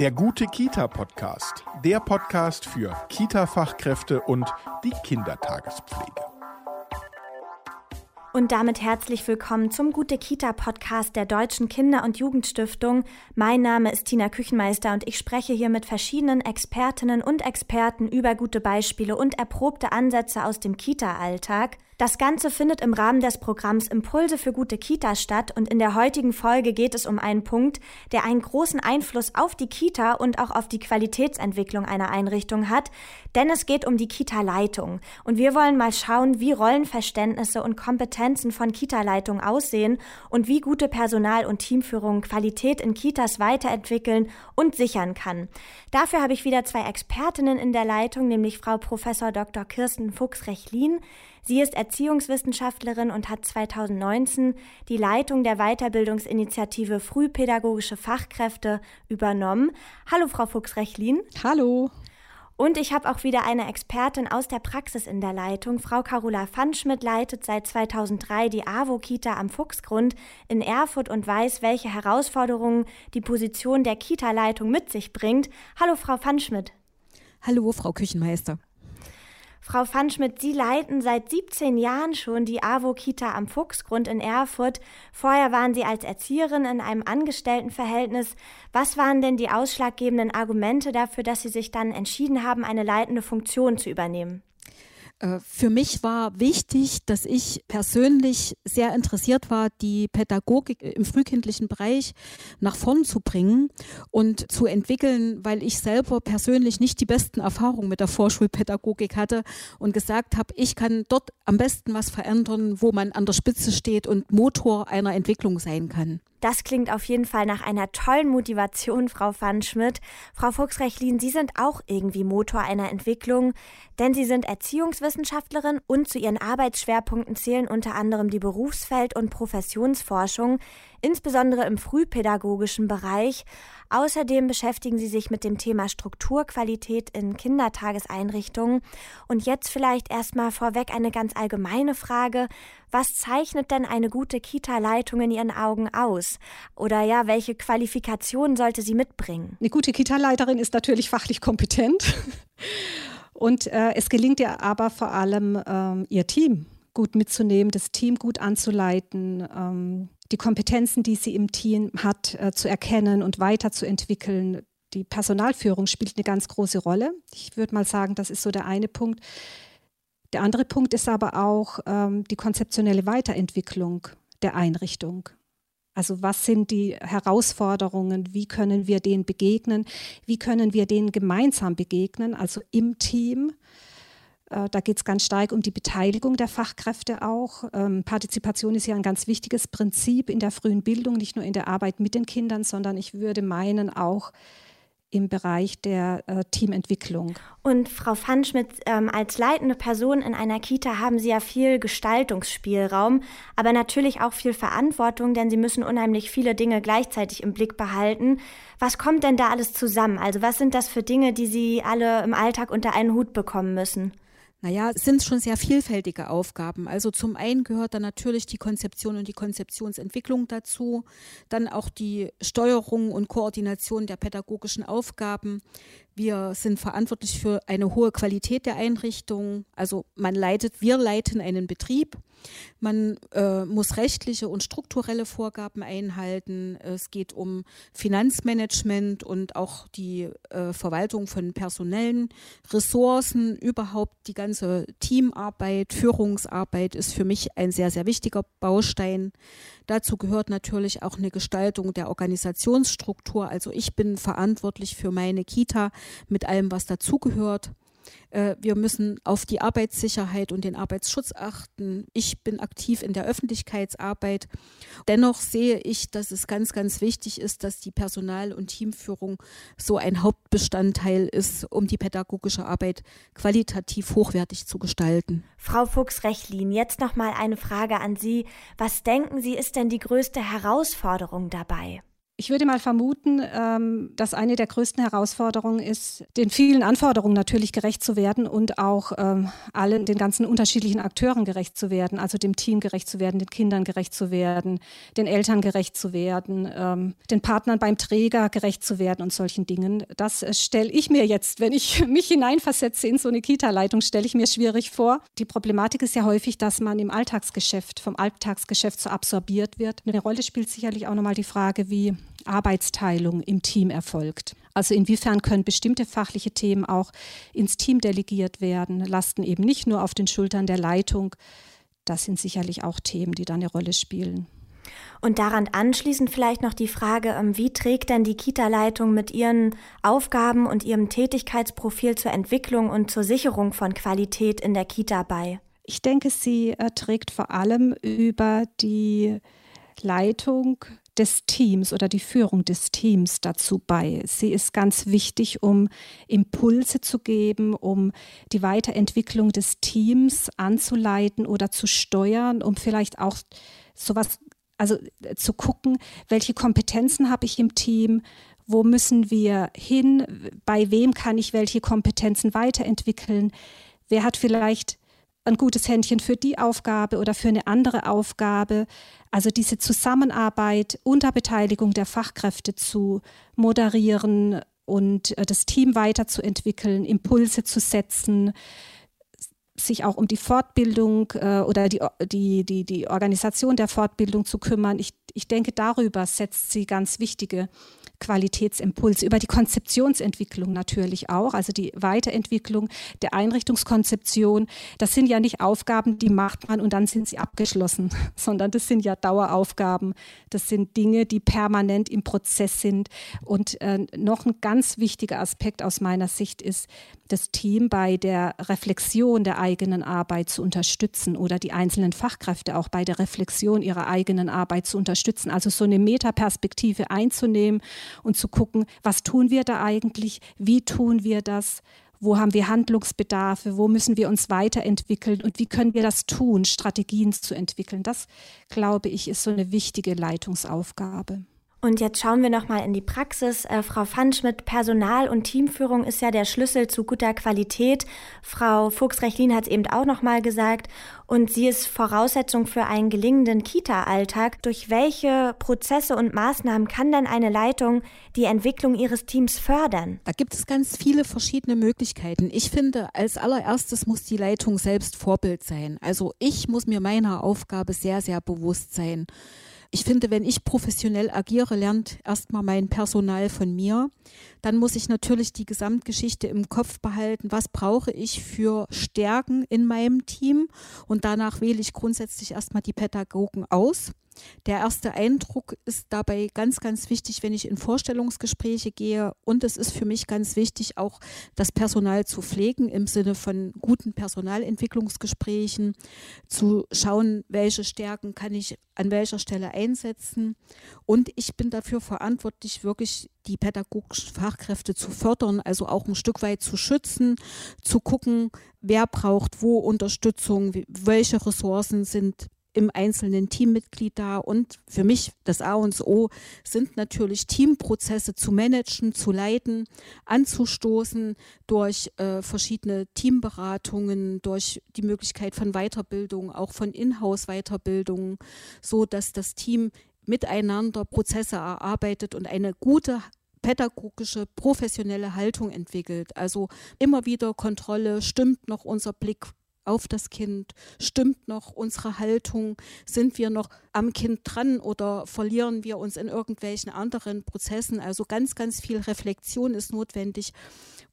Der gute Kita-Podcast. Der Podcast für Kita-Fachkräfte und die Kindertagespflege. Und damit herzlich willkommen zum Gute Kita Podcast der Deutschen Kinder- und Jugendstiftung. Mein Name ist Tina Küchenmeister und ich spreche hier mit verschiedenen Expertinnen und Experten über gute Beispiele und erprobte Ansätze aus dem Kita-Alltag. Das Ganze findet im Rahmen des Programms Impulse für gute Kita statt und in der heutigen Folge geht es um einen Punkt, der einen großen Einfluss auf die Kita und auch auf die Qualitätsentwicklung einer Einrichtung hat, denn es geht um die Kita-Leitung. Und wir wollen mal schauen, wie Rollenverständnisse und Kompetenzen von Kita-Leitung aussehen und wie gute Personal- und Teamführung Qualität in Kitas weiterentwickeln und sichern kann. Dafür habe ich wieder zwei Expertinnen in der Leitung, nämlich Frau Professor Dr. Kirsten Fuchs-Rechlin. Sie ist Erziehungswissenschaftlerin und hat 2019 die Leitung der Weiterbildungsinitiative Frühpädagogische Fachkräfte übernommen. Hallo, Frau Fuchs-Rechlin. Hallo. Und ich habe auch wieder eine Expertin aus der Praxis in der Leitung. Frau Carola Pfannschmidt leitet seit 2003 die AWO-Kita am Fuchsgrund in Erfurt und weiß, welche Herausforderungen die Position der Kita-Leitung mit sich bringt. Hallo, Frau Pfannschmidt. Hallo, Frau Küchenmeister. Frau Pfannschmidt, Sie leiten seit 17 Jahren schon die AWO-Kita am Fuchsgrund in Erfurt. Vorher waren Sie als Erzieherin in einem Angestelltenverhältnis. Was waren denn die ausschlaggebenden Argumente dafür, dass Sie sich dann entschieden haben, eine leitende Funktion zu übernehmen? Äh, für mich war wichtig, dass ich persönlich sehr interessiert war, die Pädagogik im frühkindlichen Bereich nach vorn zu bringen und zu entwickeln, weil ich selber persönlich nicht die besten Erfahrungen mit der Vorschulpädagogik hatte und gesagt habe, ich kann dort am besten was verändern, wo man an der Spitze steht und Motor einer Entwicklung sein kann. Das klingt auf jeden Fall nach einer tollen Motivation, Frau Van Schmidt. Frau Fuchs-Rechlin, Sie sind auch irgendwie Motor einer Entwicklung, denn Sie sind Erziehungswissenschaftlerin und zu Ihren Arbeitsschwerpunkten zählen unter anderem die Berufsfeld- und Professionsforschung, insbesondere im frühpädagogischen Bereich. Außerdem beschäftigen Sie sich mit dem Thema Strukturqualität in Kindertageseinrichtungen. Und jetzt vielleicht erstmal vorweg eine ganz allgemeine Frage. Was zeichnet denn eine gute Kita-Leitung in Ihren Augen aus? Oder ja, welche Qualifikationen sollte sie mitbringen? Eine gute Kita-Leiterin ist natürlich fachlich kompetent. Und äh, es gelingt ihr aber vor allem, ähm, ihr Team gut mitzunehmen, das Team gut anzuleiten, ähm, die Kompetenzen, die sie im Team hat, äh, zu erkennen und weiterzuentwickeln. Die Personalführung spielt eine ganz große Rolle. Ich würde mal sagen, das ist so der eine Punkt. Der andere Punkt ist aber auch ähm, die konzeptionelle Weiterentwicklung der Einrichtung. Also was sind die Herausforderungen? Wie können wir denen begegnen? Wie können wir denen gemeinsam begegnen, also im Team? Äh, da geht es ganz stark um die Beteiligung der Fachkräfte auch. Ähm, Partizipation ist ja ein ganz wichtiges Prinzip in der frühen Bildung, nicht nur in der Arbeit mit den Kindern, sondern ich würde meinen auch im Bereich der äh, Teamentwicklung. Und Frau Pfannschmidt, ähm, als leitende Person in einer Kita haben Sie ja viel Gestaltungsspielraum, aber natürlich auch viel Verantwortung, denn Sie müssen unheimlich viele Dinge gleichzeitig im Blick behalten. Was kommt denn da alles zusammen? Also was sind das für Dinge, die Sie alle im Alltag unter einen Hut bekommen müssen? Naja, es sind schon sehr vielfältige Aufgaben. Also zum einen gehört dann natürlich die Konzeption und die Konzeptionsentwicklung dazu, dann auch die Steuerung und Koordination der pädagogischen Aufgaben. Wir sind verantwortlich für eine hohe Qualität der Einrichtung. Also man leitet, wir leiten einen Betrieb. Man äh, muss rechtliche und strukturelle Vorgaben einhalten. Es geht um Finanzmanagement und auch die äh, Verwaltung von personellen Ressourcen. Überhaupt die ganze Teamarbeit, Führungsarbeit ist für mich ein sehr, sehr wichtiger Baustein. Dazu gehört natürlich auch eine Gestaltung der Organisationsstruktur. Also ich bin verantwortlich für meine Kita mit allem, was dazugehört. Äh, wir müssen auf die Arbeitssicherheit und den Arbeitsschutz achten. Ich bin aktiv in der Öffentlichkeitsarbeit. Dennoch sehe ich, dass es ganz, ganz wichtig ist, dass die Personal- und Teamführung so ein Hauptbestandteil ist, um die pädagogische Arbeit qualitativ hochwertig zu gestalten. Frau Fuchs-Rechlin, jetzt noch mal eine Frage an Sie. Was denken Sie, ist denn die größte Herausforderung dabei? Ich würde mal vermuten, ähm, dass eine der größten Herausforderungen ist, den vielen Anforderungen natürlich gerecht zu werden und auch ähm, allen, den ganzen unterschiedlichen Akteuren gerecht zu werden, also dem Team gerecht zu werden, den Kindern gerecht zu werden, den Eltern gerecht zu werden, ähm, den Partnern beim Träger gerecht zu werden und solchen Dingen. Das äh, stelle ich mir jetzt, wenn ich mich hineinversetze in so eine Kita-Leitung, stelle ich mir schwierig vor. Die Problematik ist ja häufig, dass man im Alltagsgeschäft, vom Alltagsgeschäft so absorbiert wird. Eine Rolle spielt sicherlich auch nochmal die Frage, wie Arbeitsteilung im Team erfolgt. Also inwiefern können bestimmte fachliche Themen auch ins Team delegiert werden, lasten eben nicht nur auf den Schultern der Leitung. Das sind sicherlich auch Themen, die da eine Rolle spielen. Und daran anschließend vielleicht noch die Frage, ähm, wie trägt denn die Kita-Leitung mit ihren Aufgaben und ihrem Tätigkeitsprofil zur Entwicklung und zur Sicherung von Qualität in der Kita bei? Ich denke, sie äh, trägt vor allem über die Leitung des Teams oder die Führung des Teams dazu bei. Sie ist ganz wichtig, um Impulse zu geben, um die Weiterentwicklung des Teams anzuleiten oder zu steuern, um vielleicht auch sowas, also äh, zu gucken, welche Kompetenzen habe ich im Team, wo müssen wir hin, bei wem kann ich welche Kompetenzen weiterentwickeln, wer hat vielleicht ein gutes Händchen für die Aufgabe oder für eine andere Aufgabe. Also diese Zusammenarbeit unter Beteiligung der Fachkräfte zu moderieren und äh, das Team weiterzuentwickeln, Impulse zu setzen, sich auch um die Fortbildung äh, oder die, die, die, die Organisation der Fortbildung zu kümmern. Ich, ich denke, darüber setzt sie ganz wichtige Qualitätsimpulse, über die Konzeptionsentwicklung natürlich auch, also die Weiterentwicklung der Einrichtungskonzeption. Das sind ja nicht Aufgaben, die macht man und dann sind sie abgeschlossen, sondern das sind ja Daueraufgaben. Das sind Dinge, die permanent im Prozess sind. Und äh, noch ein ganz wichtiger Aspekt aus meiner Sicht ist, das Team bei der Reflexion der eigenen Arbeit zu unterstützen oder die einzelnen Fachkräfte auch bei der Reflexion ihrer eigenen Arbeit zu unterstützen. Also so eine Metaperspektive einzunehmen und zu gucken, was tun wir da eigentlich, wie tun wir das, wo haben wir Handlungsbedarfe, wo müssen wir uns weiterentwickeln und wie können wir das tun, Strategien zu entwickeln. Das, glaube ich, ist so eine wichtige Leitungsaufgabe. Und jetzt schauen wir nochmal in die Praxis. Äh, Frau Pfannschmidt, Personal- und Teamführung ist ja der Schlüssel zu guter Qualität. Frau Fuchs-Rechlin hat es eben auch nochmal gesagt. Und sie ist Voraussetzung für einen gelingenden Kita-Alltag. Durch welche Prozesse und Maßnahmen kann denn eine Leitung die Entwicklung ihres Teams fördern? Da gibt es ganz viele verschiedene Möglichkeiten. Ich finde, als allererstes muss die Leitung selbst Vorbild sein. Also ich muss mir meiner Aufgabe sehr, sehr bewusst sein ich finde, wenn ich professionell agiere, lernt erstmal mein Personal von mir. Dann muss ich natürlich die Gesamtgeschichte im Kopf behalten. Was brauche ich für Stärken in meinem Team? Und danach wähle ich grundsätzlich erstmal die Pädagogen aus. Der erste Eindruck ist dabei ganz, ganz wichtig, wenn ich in Vorstellungsgespräche gehe. Und es ist für mich ganz wichtig, auch das Personal zu pflegen im Sinne von guten Personalentwicklungsgesprächen, zu schauen, welche Stärken kann ich an welcher Stelle einsetzen. Und ich bin dafür verantwortlich, wirklich die pädagogischen Fachkräfte zu fördern, also auch ein Stück weit zu schützen, zu gucken, wer braucht wo Unterstützung, welche Ressourcen sind im einzelnen Teammitglied da. Und für mich das A und O sind natürlich Teamprozesse zu managen, zu leiten, anzustoßen durch äh, verschiedene Teamberatungen, durch die Möglichkeit von Weiterbildung, auch von Inhouse-Weiterbildungen, so dass das Team miteinander Prozesse erarbeitet und eine gute pädagogische, professionelle Haltung entwickelt. Also immer wieder Kontrolle, stimmt noch unser Blick auf das Kind? Stimmt noch unsere Haltung? Sind wir noch am Kind dran oder verlieren wir uns in irgendwelchen anderen Prozessen? Also ganz, ganz viel Reflexion ist notwendig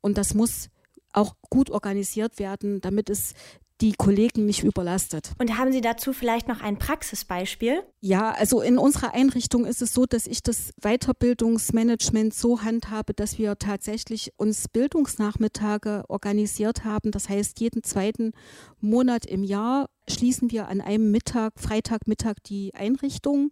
und das muss auch gut organisiert werden, damit es die Kollegen nicht überlastet. Und haben Sie dazu vielleicht noch ein Praxisbeispiel? Ja, also in unserer Einrichtung ist es so, dass ich das Weiterbildungsmanagement so handhabe, dass wir tatsächlich uns Bildungsnachmittage organisiert haben. Das heißt, jeden zweiten Monat im Jahr schließen wir an einem Mittag, Freitagmittag die Einrichtung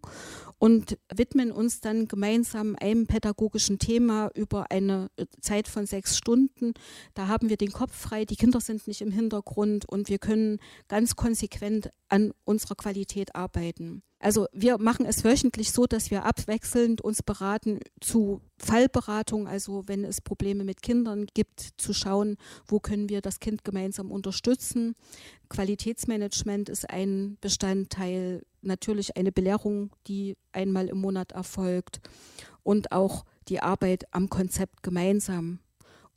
und widmen uns dann gemeinsam einem pädagogischen Thema über eine Zeit von sechs Stunden. Da haben wir den Kopf frei, die Kinder sind nicht im Hintergrund und wir können ganz konsequent an unserer Qualität arbeiten. Also wir machen es wöchentlich so, dass wir abwechselnd uns beraten zu Fallberatung, also wenn es Probleme mit Kindern gibt, zu schauen, wo können wir das Kind gemeinsam unterstützen. Qualitätsmanagement ist ein Bestandteil, natürlich eine Belehrung, die einmal im Monat erfolgt und auch die Arbeit am Konzept gemeinsam.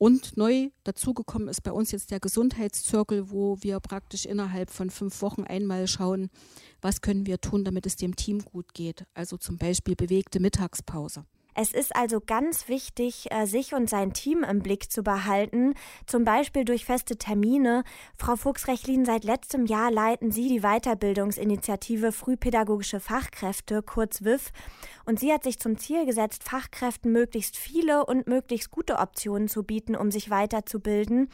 Und neu dazugekommen ist bei uns jetzt der Gesundheitszirkel, wo wir praktisch innerhalb von fünf Wochen einmal schauen, was können wir tun, damit es dem Team gut geht. Also zum Beispiel bewegte Mittagspause. Es ist also ganz wichtig, äh, sich und sein Team im Blick zu behalten, zum Beispiel durch feste Termine. Frau Fuchs-Rechlin, seit letztem Jahr leiten Sie die Weiterbildungsinitiative Frühpädagogische Fachkräfte, kurz WIF. Und sie hat sich zum Ziel gesetzt, Fachkräften möglichst viele und möglichst gute Optionen zu bieten, um sich weiterzubilden.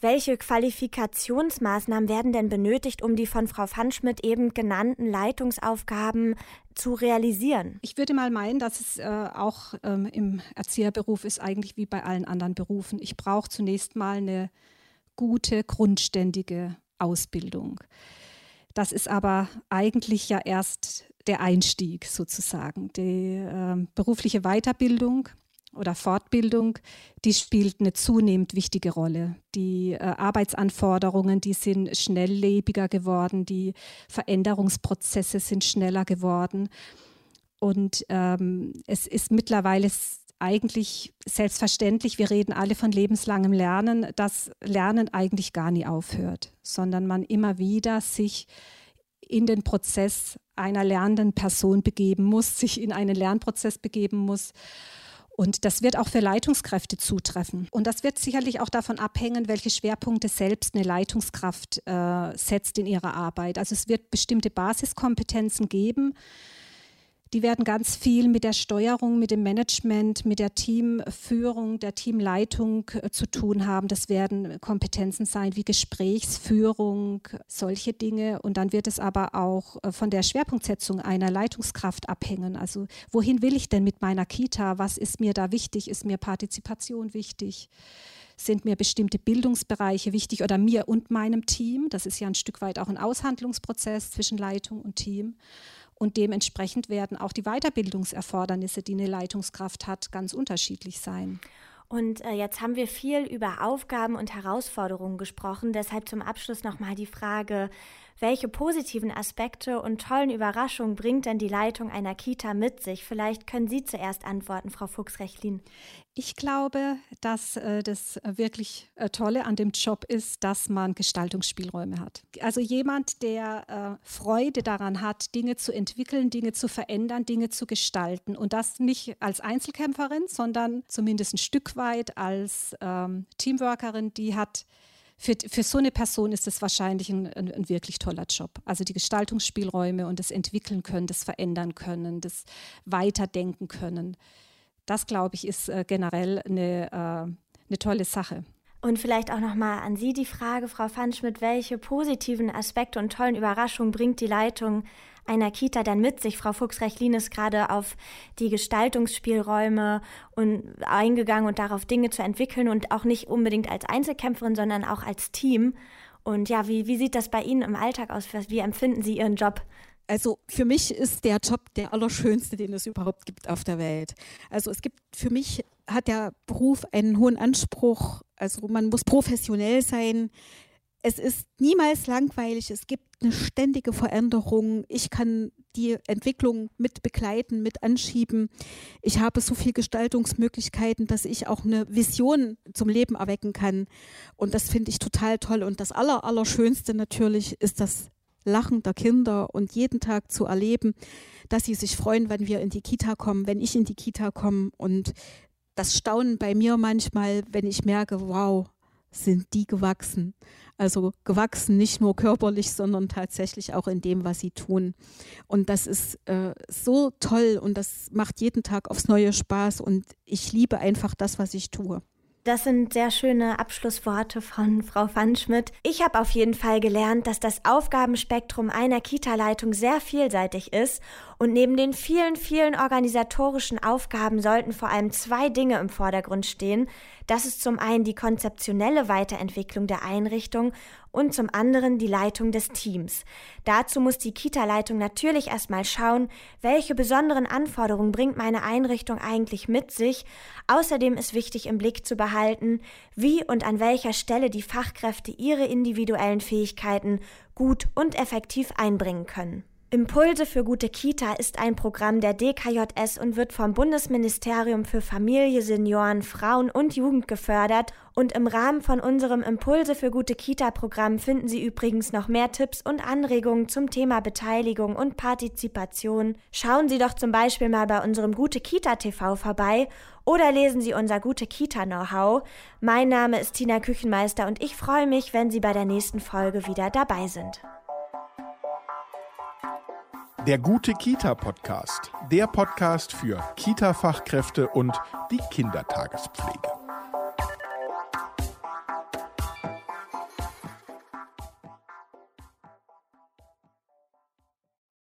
Welche Qualifikationsmaßnahmen werden denn benötigt, um die von Frau Pfannschmidt eben genannten Leitungsaufgaben zu realisieren? Ich würde mal meinen, dass es äh, auch ähm, im Erzieherberuf ist eigentlich wie bei allen anderen Berufen. Ich brauche zunächst mal eine gute, grundständige Ausbildung. Das ist aber eigentlich ja erst der Einstieg sozusagen. Die äh, berufliche Weiterbildung oder Fortbildung, die spielt eine zunehmend wichtige Rolle. Die äh, Arbeitsanforderungen, die sind schnelllebiger geworden, die Veränderungsprozesse sind schneller geworden. Und ähm, es ist mittlerweile eigentlich selbstverständlich, wir reden alle von lebenslangem Lernen, dass Lernen eigentlich gar nie aufhört, sondern man immer wieder sich in den Prozess einer lernenden Person begeben muss, sich in einen Lernprozess begeben muss und das wird auch für Leitungskräfte zutreffen. Und das wird sicherlich auch davon abhängen, welche Schwerpunkte selbst eine Leitungskraft äh, setzt in ihrer Arbeit. Also es wird bestimmte Basiskompetenzen geben, die werden ganz viel mit der Steuerung, mit dem Management, mit der Teamführung, der Teamleitung äh, zu tun haben. Das werden Kompetenzen sein wie Gesprächsführung, solche Dinge. Und dann wird es aber auch äh, von der Schwerpunktsetzung einer Leitungskraft abhängen. Also wohin will ich denn mit meiner Kita? Was ist mir da wichtig? Ist mir Partizipation wichtig? sind mir bestimmte Bildungsbereiche wichtig oder mir und meinem Team. Das ist ja ein Stück weit auch ein Aushandlungsprozess zwischen Leitung und Team. Und dementsprechend werden auch die Weiterbildungserfordernisse, die eine Leitungskraft hat, ganz unterschiedlich sein. Und äh, jetzt haben wir viel über Aufgaben und Herausforderungen gesprochen. Deshalb zum Abschluss nochmal die Frage, welche positiven Aspekte und tollen Überraschungen bringt denn die Leitung einer Kita mit sich? Vielleicht können Sie zuerst antworten, Frau Fuchs-Rechlin. Ich glaube, dass äh, das wirklich äh, Tolle an dem Job ist, dass man Gestaltungsspielräume hat. Also jemand, der äh, Freude daran hat, Dinge zu entwickeln, Dinge zu verändern, Dinge zu gestalten. Und das nicht als Einzelkämpferin, sondern zumindest ein Stück weit als ähm, Teamworkerin, die hat für, für so eine Person ist das wahrscheinlich ein, ein, ein, wirklich toller Job. Also die Gestaltungsspielräume und das Entwickeln können, das Verändern können, das Weiterdenken können. Das, glaube ich, ist äh, generell eine, äh, eine tolle Sache. Und vielleicht auch nochmal an Sie die Frage, Frau Pfannschmidt, welche positiven Aspekte und tollen Überraschungen bringt die Leitung einer Kita dann mit sich? Frau Fuchs-Rechlin ist gerade auf die Gestaltungsspielräume und eingegangen und darauf Dinge zu entwickeln und auch nicht unbedingt als Einzelkämpferin, sondern auch als Team. Und ja, wie, wie sieht das bei Ihnen im Alltag aus? Wie empfinden Sie Ihren Job? Also für mich ist der Job der allerschönste, den es überhaupt gibt auf der Welt. Also es gibt für mich hat der Beruf einen hohen Anspruch. Also man muss professionell sein. Es ist niemals langweilig. Es gibt eine ständige Veränderung. Ich kann die Entwicklung mit begleiten, mit anschieben. Ich habe so viele Gestaltungsmöglichkeiten, dass ich auch eine Vision zum Leben erwecken kann. Und das finde ich total toll. Und das Aller, Allerschönste natürlich ist das Lachen der Kinder und jeden Tag zu erleben, dass sie sich freuen, wenn wir in die Kita kommen, wenn ich in die Kita komme und das Staunen bei mir manchmal, wenn ich merke, wow, sind die gewachsen. Also gewachsen nicht nur körperlich, sondern tatsächlich auch in dem, was sie tun. Und das ist äh, so toll und das macht jeden Tag aufs neue Spaß und ich liebe einfach das, was ich tue. Das sind sehr schöne Abschlussworte von Frau Pfannschmidt. Ich habe auf jeden Fall gelernt, dass das Aufgabenspektrum einer Kita-Leitung sehr vielseitig ist Und neben den vielen, vielen organisatorischen Aufgaben sollten vor allem zwei Dinge im Vordergrund stehen. Das ist zum einen die konzeptionelle Weiterentwicklung der Einrichtung und zum anderen die Leitung des Teams. Dazu muss die Kita-Leitung natürlich erstmal schauen, welche besonderen Anforderungen bringt meine Einrichtung eigentlich mit sich. Außerdem ist wichtig im Blick zu behalten, wie und an welcher Stelle die Fachkräfte ihre individuellen Fähigkeiten gut und effektiv einbringen können. Impulse für gute Kita ist ein Programm der DKJS und wird vom Bundesministerium für Familie, Senioren, Frauen und Jugend gefördert. Und im Rahmen von unserem Impulse für gute Kita-Programm finden Sie übrigens noch mehr Tipps und Anregungen zum Thema Beteiligung und Partizipation. Schauen Sie doch zum Beispiel mal bei unserem Gute Kita TV vorbei oder lesen Sie unser Gute Kita Know-how. Mein Name ist Tina Küchenmeister und ich freue mich, wenn Sie bei der nächsten Folge wieder dabei sind. Der gute Kita-Podcast. Der Podcast für Kita-Fachkräfte und die Kindertagespflege.